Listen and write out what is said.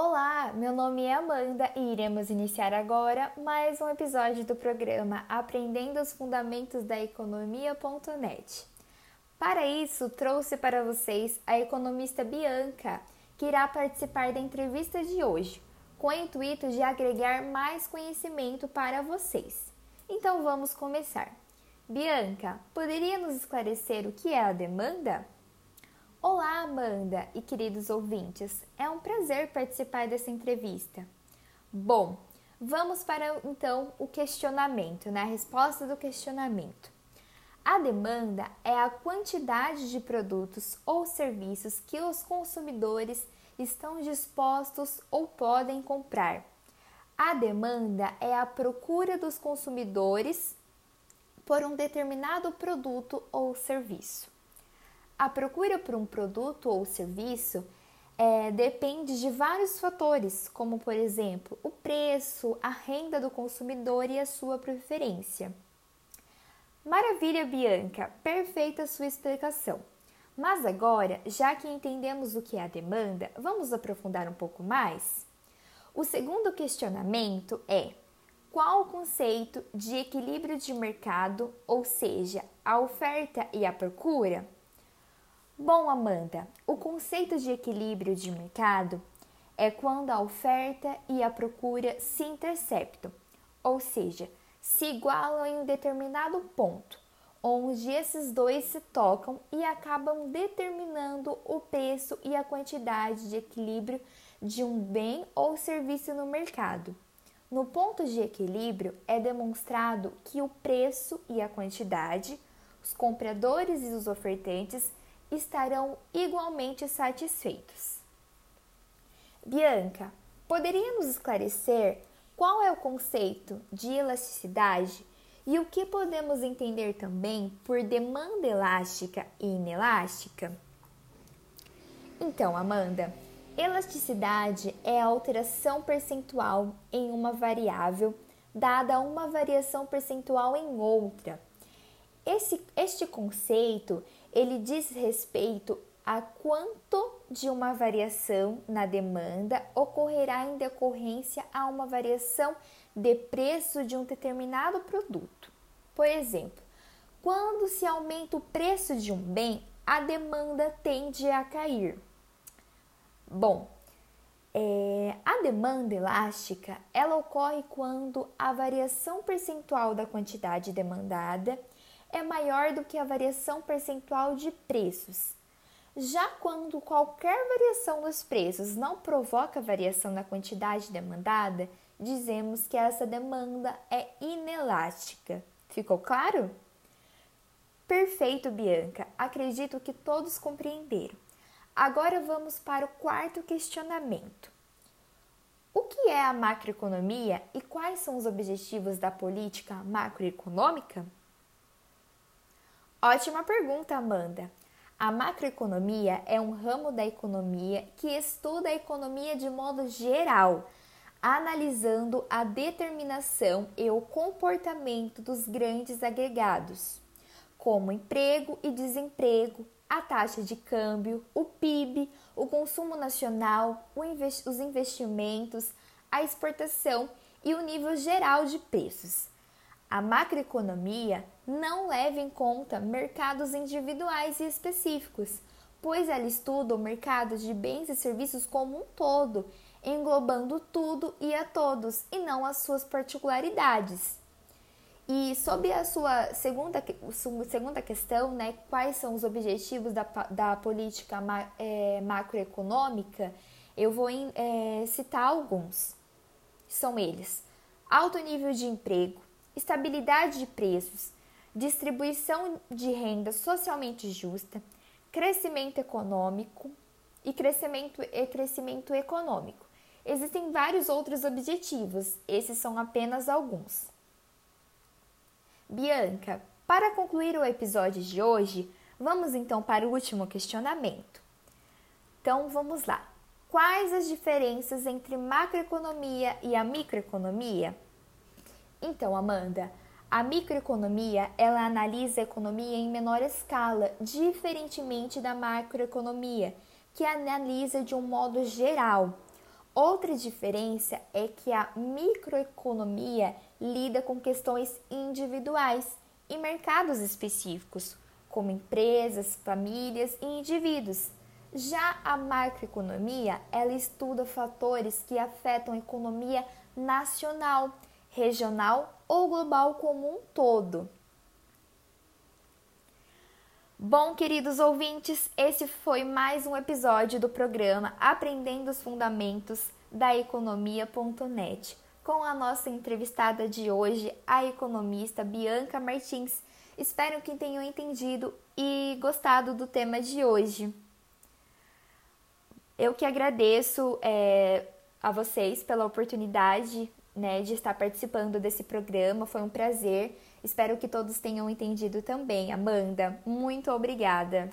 Olá, meu nome é Amanda e iremos iniciar agora mais um episódio do programa Aprendendo os Fundamentos da Economia.net. Para isso, trouxe para vocês a economista Bianca, que irá participar da entrevista de hoje, com o intuito de agregar mais conhecimento para vocês. Então vamos começar. Bianca, poderia nos esclarecer o que é a demanda? Olá, Amanda e queridos ouvintes. É um prazer participar dessa entrevista. Bom, vamos para então o questionamento, né? A resposta do questionamento. A demanda é a quantidade de produtos ou serviços que os consumidores estão dispostos ou podem comprar. A demanda é a procura dos consumidores por um determinado produto ou serviço. A procura por um produto ou serviço é, depende de vários fatores, como por exemplo o preço, a renda do consumidor e a sua preferência. Maravilha, Bianca, perfeita sua explicação. Mas agora, já que entendemos o que é a demanda, vamos aprofundar um pouco mais? O segundo questionamento é: qual o conceito de equilíbrio de mercado, ou seja, a oferta e a procura? Bom, Amanda, o conceito de equilíbrio de mercado é quando a oferta e a procura se interceptam, ou seja, se igualam em um determinado ponto, onde esses dois se tocam e acabam determinando o preço e a quantidade de equilíbrio de um bem ou serviço no mercado. No ponto de equilíbrio, é demonstrado que o preço e a quantidade, os compradores e os ofertantes estarão igualmente satisfeitos. Bianca, poderia nos esclarecer qual é o conceito de elasticidade e o que podemos entender também por demanda elástica e inelástica? Então, Amanda, Elasticidade é a alteração percentual em uma variável dada uma variação percentual em outra. Esse, este conceito ele diz respeito a quanto de uma variação na demanda ocorrerá em decorrência a uma variação de preço de um determinado produto. Por exemplo, quando se aumenta o preço de um bem, a demanda tende a cair. Bom, é, a demanda elástica ela ocorre quando a variação percentual da quantidade demandada é maior do que a variação percentual de preços. Já quando qualquer variação dos preços não provoca variação na quantidade demandada, dizemos que essa demanda é inelástica. Ficou claro? Perfeito, Bianca. Acredito que todos compreenderam. Agora vamos para o quarto questionamento. O que é a macroeconomia e quais são os objetivos da política macroeconômica? Ótima pergunta, Amanda. A macroeconomia é um ramo da economia que estuda a economia de modo geral, analisando a determinação e o comportamento dos grandes agregados, como emprego e desemprego, a taxa de câmbio, o PIB, o consumo nacional, os investimentos, a exportação e o nível geral de preços. A macroeconomia não leva em conta mercados individuais e específicos, pois ela estuda o mercado de bens e serviços como um todo, englobando tudo e a todos, e não as suas particularidades. E sobre a sua segunda, segunda questão, né, quais são os objetivos da, da política ma, é, macroeconômica, eu vou é, citar alguns. São eles: alto nível de emprego, estabilidade de preços, distribuição de renda socialmente justa, crescimento econômico e crescimento, e crescimento econômico. Existem vários outros objetivos, esses são apenas alguns. Bianca, para concluir o episódio de hoje, vamos então para o último questionamento. Então vamos lá. Quais as diferenças entre macroeconomia e a microeconomia? Então, Amanda, a microeconomia, ela analisa a economia em menor escala, diferentemente da macroeconomia, que analisa de um modo geral, Outra diferença é que a microeconomia lida com questões individuais e mercados específicos, como empresas, famílias e indivíduos. Já a macroeconomia, ela estuda fatores que afetam a economia nacional, regional ou global como um todo. Bom, queridos ouvintes, esse foi mais um episódio do programa Aprendendo os Fundamentos da Economia.net, com a nossa entrevistada de hoje, a economista Bianca Martins. Espero que tenham entendido e gostado do tema de hoje. Eu que agradeço é, a vocês pela oportunidade né, de estar participando desse programa, foi um prazer. Espero que todos tenham entendido também. Amanda, muito obrigada.